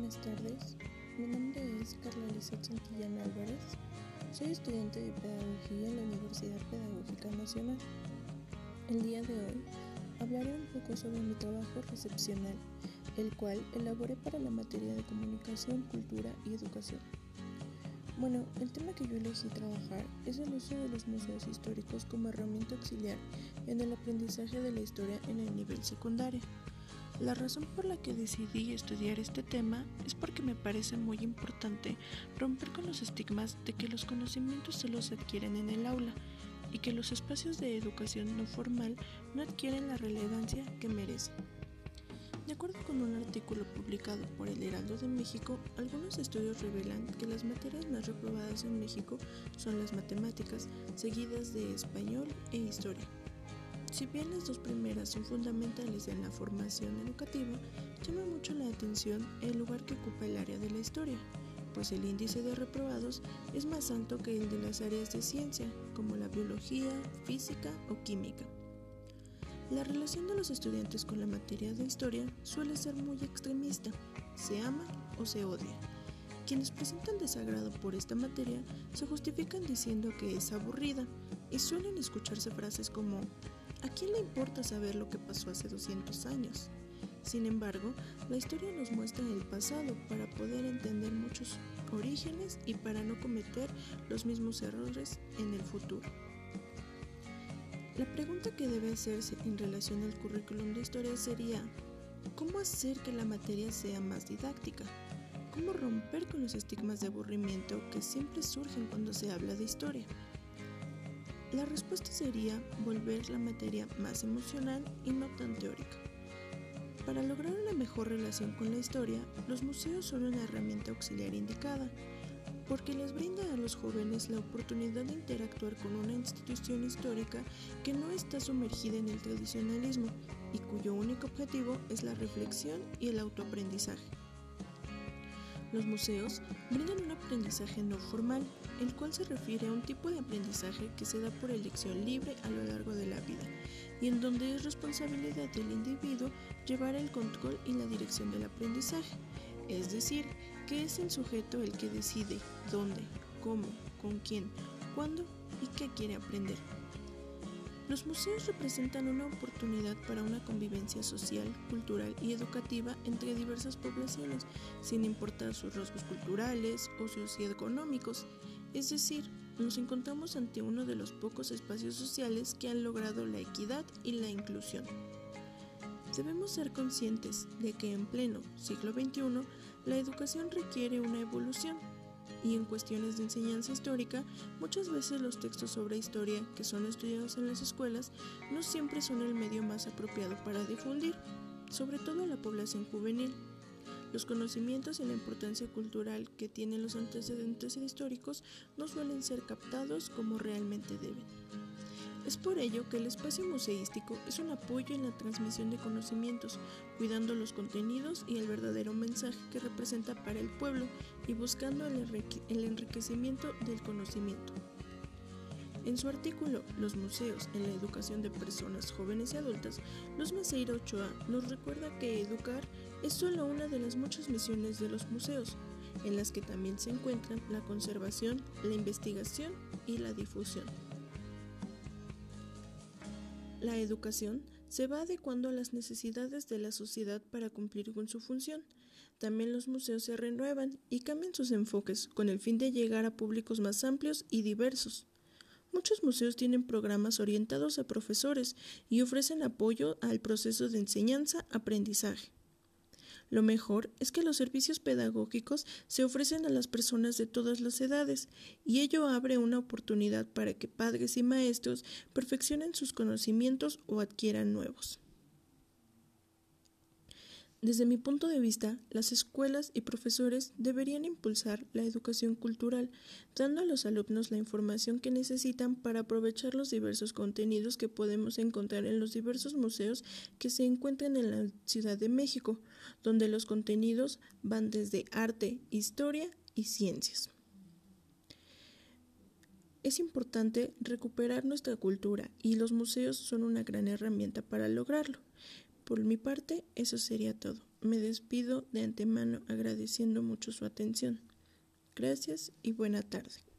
buenas tardes. Mi nombre es Carla Lizeth Santillana Álvarez. Soy estudiante de Pedagogía en la Universidad Pedagógica Nacional. El día de hoy hablaré un poco sobre mi trabajo recepcional, el cual elaboré para la materia de comunicación, cultura y educación. Bueno, el tema que yo elegí trabajar es el uso de los museos históricos como herramienta auxiliar en el aprendizaje de la historia en el nivel secundario. La razón por la que decidí estudiar este tema es porque me parece muy importante romper con los estigmas de que los conocimientos solo se adquieren en el aula y que los espacios de educación no formal no adquieren la relevancia que merecen. De acuerdo con un artículo publicado por el Heraldo de México, algunos estudios revelan que las materias más reprobadas en México son las matemáticas, seguidas de español e historia. Si bien las dos primeras son fundamentales en la formación educativa, llama mucho la atención el lugar que ocupa el área de la historia, pues el índice de reprobados es más alto que el de las áreas de ciencia, como la biología, física o química. La relación de los estudiantes con la materia de historia suele ser muy extremista, se ama o se odia. Quienes presentan desagrado por esta materia se justifican diciendo que es aburrida y suelen escucharse frases como ¿A quién le importa saber lo que pasó hace 200 años? Sin embargo, la historia nos muestra el pasado para poder entender muchos orígenes y para no cometer los mismos errores en el futuro. La pregunta que debe hacerse en relación al currículum de historia sería, ¿cómo hacer que la materia sea más didáctica? ¿Cómo romper con los estigmas de aburrimiento que siempre surgen cuando se habla de historia? La respuesta sería volver la materia más emocional y no tan teórica. Para lograr una mejor relación con la historia, los museos son una herramienta auxiliar indicada, porque les brinda a los jóvenes la oportunidad de interactuar con una institución histórica que no está sumergida en el tradicionalismo y cuyo único objetivo es la reflexión y el autoaprendizaje. Los museos brindan un aprendizaje no formal, el cual se refiere a un tipo de aprendizaje que se da por elección libre a lo largo de la vida y en donde es responsabilidad del individuo llevar el control y la dirección del aprendizaje, es decir, que es el sujeto el que decide dónde, cómo, con quién, cuándo y qué quiere aprender. Los museos representan una oportunidad para una convivencia social, cultural y educativa entre diversas poblaciones, sin importar sus rasgos culturales o socioeconómicos. Es decir, nos encontramos ante uno de los pocos espacios sociales que han logrado la equidad y la inclusión. Debemos ser conscientes de que en pleno siglo XXI la educación requiere una evolución y en cuestiones de enseñanza histórica, muchas veces los textos sobre historia que son estudiados en las escuelas no siempre son el medio más apropiado para difundir, sobre todo a la población juvenil. Los conocimientos y la importancia cultural que tienen los antecedentes históricos no suelen ser captados como realmente deben. Es por ello que el espacio museístico es un apoyo en la transmisión de conocimientos, cuidando los contenidos y el verdadero mensaje que representa para el pueblo y buscando el, enriquecimiento del conocimiento. En su artículo Los museos en la educación de personas jóvenes y adultas, Luz Maceira Ochoa nos recuerda que educar es solo una de las muchas misiones de los museos, en las que también se encuentran la conservación, la investigación y la difusión. La educación se va adecuando a las necesidades de la sociedad para cumplir con su función. También los museos se renuevan y cambian sus enfoques con el fin de llegar a públicos más amplios y diversos. Muchos museos tienen programas orientados a profesores y ofrecen apoyo al proceso de enseñanza-aprendizaje. Lo mejor es que los servicios pedagógicos se ofrecen a las personas de todas las edades y ello abre una oportunidad para que padres y maestros perfeccionen sus conocimientos o adquieran nuevos. Desde mi punto de vista, las escuelas y profesores deberían impulsar la educación cultural, dando a los alumnos la información que necesitan para aprovechar los diversos contenidos que podemos encontrar en los diversos museos que se encuentran en la Ciudad de México, donde los contenidos van desde arte, historia y ciencias. Es importante recuperar nuestra cultura y los museos son una gran herramienta para lograrlo. Por mi parte, eso sería todo. me despido de antemano agradeciendo mucho su atención. Gracias y buena tarde.